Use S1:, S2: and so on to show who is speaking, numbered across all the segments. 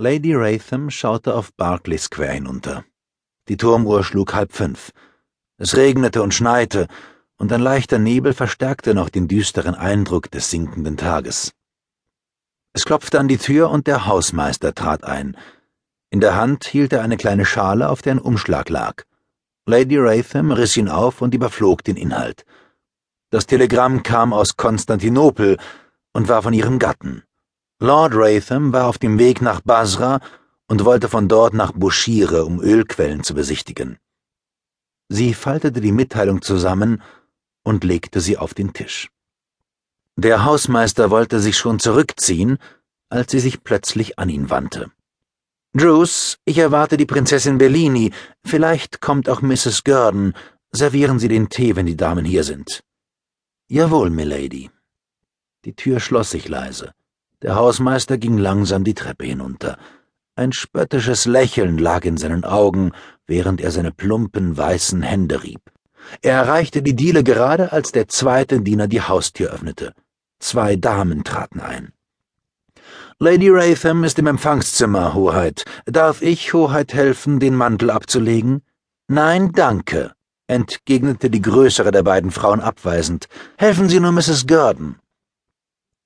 S1: Lady Wratham schaute auf Berkeley Square hinunter. Die Turmuhr schlug halb fünf. Es regnete und schneite, und ein leichter Nebel verstärkte noch den düsteren Eindruck des sinkenden Tages. Es klopfte an die Tür und der Hausmeister trat ein. In der Hand hielt er eine kleine Schale, auf der ein Umschlag lag. Lady Wratham riss ihn auf und überflog den Inhalt. Das Telegramm kam aus Konstantinopel und war von ihrem Gatten. Lord Wratham war auf dem Weg nach Basra und wollte von dort nach Bushire, um Ölquellen zu besichtigen. Sie faltete die Mitteilung zusammen und legte sie auf den Tisch. Der Hausmeister wollte sich schon zurückziehen, als sie sich plötzlich an ihn wandte. Bruce, ich erwarte die Prinzessin Bellini. Vielleicht kommt auch Mrs. Gurdon. Servieren Sie den Tee, wenn die Damen hier sind. Jawohl, Milady. Die Tür schloss sich leise. Der Hausmeister ging langsam die Treppe hinunter. Ein spöttisches Lächeln lag in seinen Augen, während er seine plumpen, weißen Hände rieb. Er erreichte die Diele gerade, als der zweite Diener die Haustür öffnete. Zwei Damen traten ein. Lady Wratham ist im Empfangszimmer, Hoheit. Darf ich, Hoheit, helfen, den Mantel abzulegen? Nein, danke, entgegnete die größere der beiden Frauen abweisend. Helfen Sie nur Mrs. Gurdon.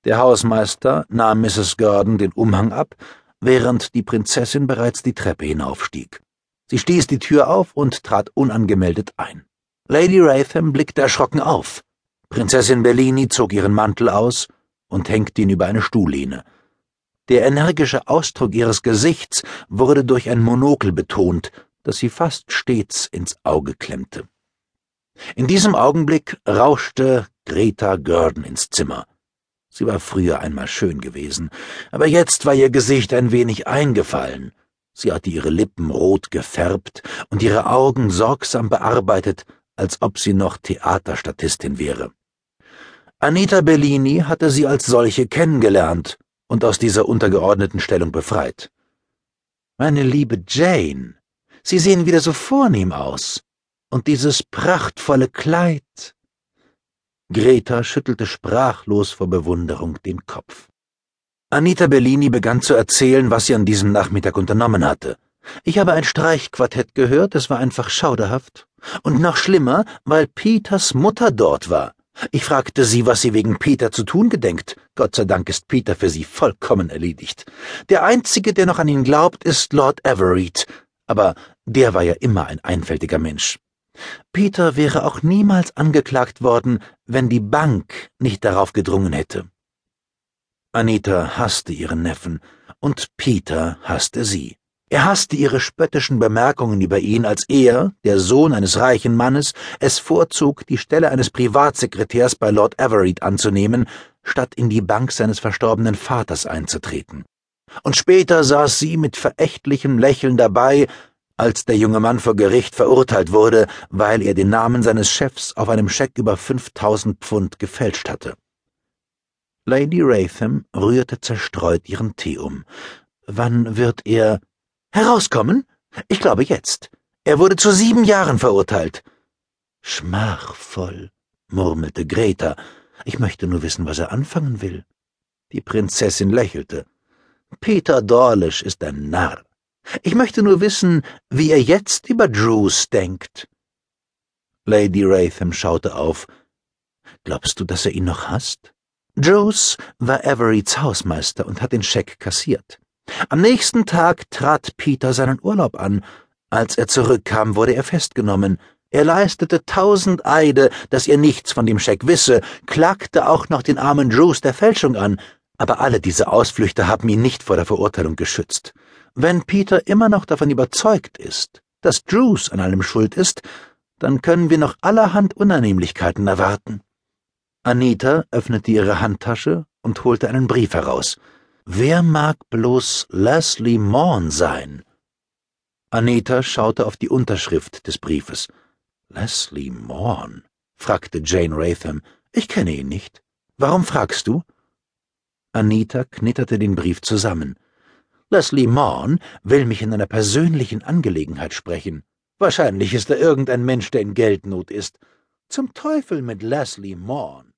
S1: Der Hausmeister nahm Mrs. Gurdon den Umhang ab, während die Prinzessin bereits die Treppe hinaufstieg. Sie stieß die Tür auf und trat unangemeldet ein. Lady Wratham blickte erschrocken auf. Prinzessin Bellini zog ihren Mantel aus und hängte ihn über eine Stuhllehne. Der energische Ausdruck ihres Gesichts wurde durch ein Monokel betont, das sie fast stets ins Auge klemmte. In diesem Augenblick rauschte Greta Gurdon ins Zimmer. Sie war früher einmal schön gewesen, aber jetzt war ihr Gesicht ein wenig eingefallen. Sie hatte ihre Lippen rot gefärbt und ihre Augen sorgsam bearbeitet, als ob sie noch Theaterstatistin wäre. Anita Bellini hatte sie als solche kennengelernt und aus dieser untergeordneten Stellung befreit. Meine liebe Jane, Sie sehen wieder so vornehm aus. Und dieses prachtvolle Kleid. Greta schüttelte sprachlos vor Bewunderung den Kopf. Anita Bellini begann zu erzählen, was sie an diesem Nachmittag unternommen hatte. Ich habe ein Streichquartett gehört, es war einfach schauderhaft. Und noch schlimmer, weil Peters Mutter dort war. Ich fragte sie, was sie wegen Peter zu tun gedenkt. Gott sei Dank ist Peter für sie vollkommen erledigt. Der Einzige, der noch an ihn glaubt, ist Lord Everett. Aber der war ja immer ein einfältiger Mensch. Peter wäre auch niemals angeklagt worden, wenn die Bank nicht darauf gedrungen hätte. Anita hasste ihren Neffen, und Peter hasste sie. Er hasste ihre spöttischen Bemerkungen über ihn, als er, der Sohn eines reichen Mannes, es vorzog, die Stelle eines Privatsekretärs bei Lord Everett anzunehmen, statt in die Bank seines verstorbenen Vaters einzutreten. Und später saß sie mit verächtlichem Lächeln dabei, als der junge Mann vor Gericht verurteilt wurde, weil er den Namen seines Chefs auf einem Scheck über fünftausend Pfund gefälscht hatte. Lady Wratham rührte zerstreut ihren Tee um. Wann wird er Herauskommen? Ich glaube jetzt. Er wurde zu sieben Jahren verurteilt. Schmachvoll, murmelte Greta. Ich möchte nur wissen, was er anfangen will. Die Prinzessin lächelte. Peter Dorlish ist ein Narr. Ich möchte nur wissen, wie er jetzt über Drews denkt. Lady Wratham schaute auf. Glaubst du, dass er ihn noch hasst? Drews war Everetts Hausmeister und hat den Scheck kassiert. Am nächsten Tag trat Peter seinen Urlaub an. Als er zurückkam, wurde er festgenommen. Er leistete tausend Eide, dass er nichts von dem Scheck wisse, klagte auch noch den armen Drews der Fälschung an, aber alle diese Ausflüchte haben ihn nicht vor der Verurteilung geschützt. Wenn Peter immer noch davon überzeugt ist, dass Drews an allem schuld ist, dann können wir noch allerhand Unannehmlichkeiten erwarten. Anita öffnete ihre Handtasche und holte einen Brief heraus. Wer mag bloß Leslie Morn sein? Anita schaute auf die Unterschrift des Briefes. Leslie Morn? fragte Jane Wratham. Ich kenne ihn nicht. Warum fragst du? Anita knitterte den Brief zusammen. Leslie Morn will mich in einer persönlichen Angelegenheit sprechen. Wahrscheinlich ist er irgendein Mensch, der in Geldnot ist. Zum Teufel mit Leslie Morn.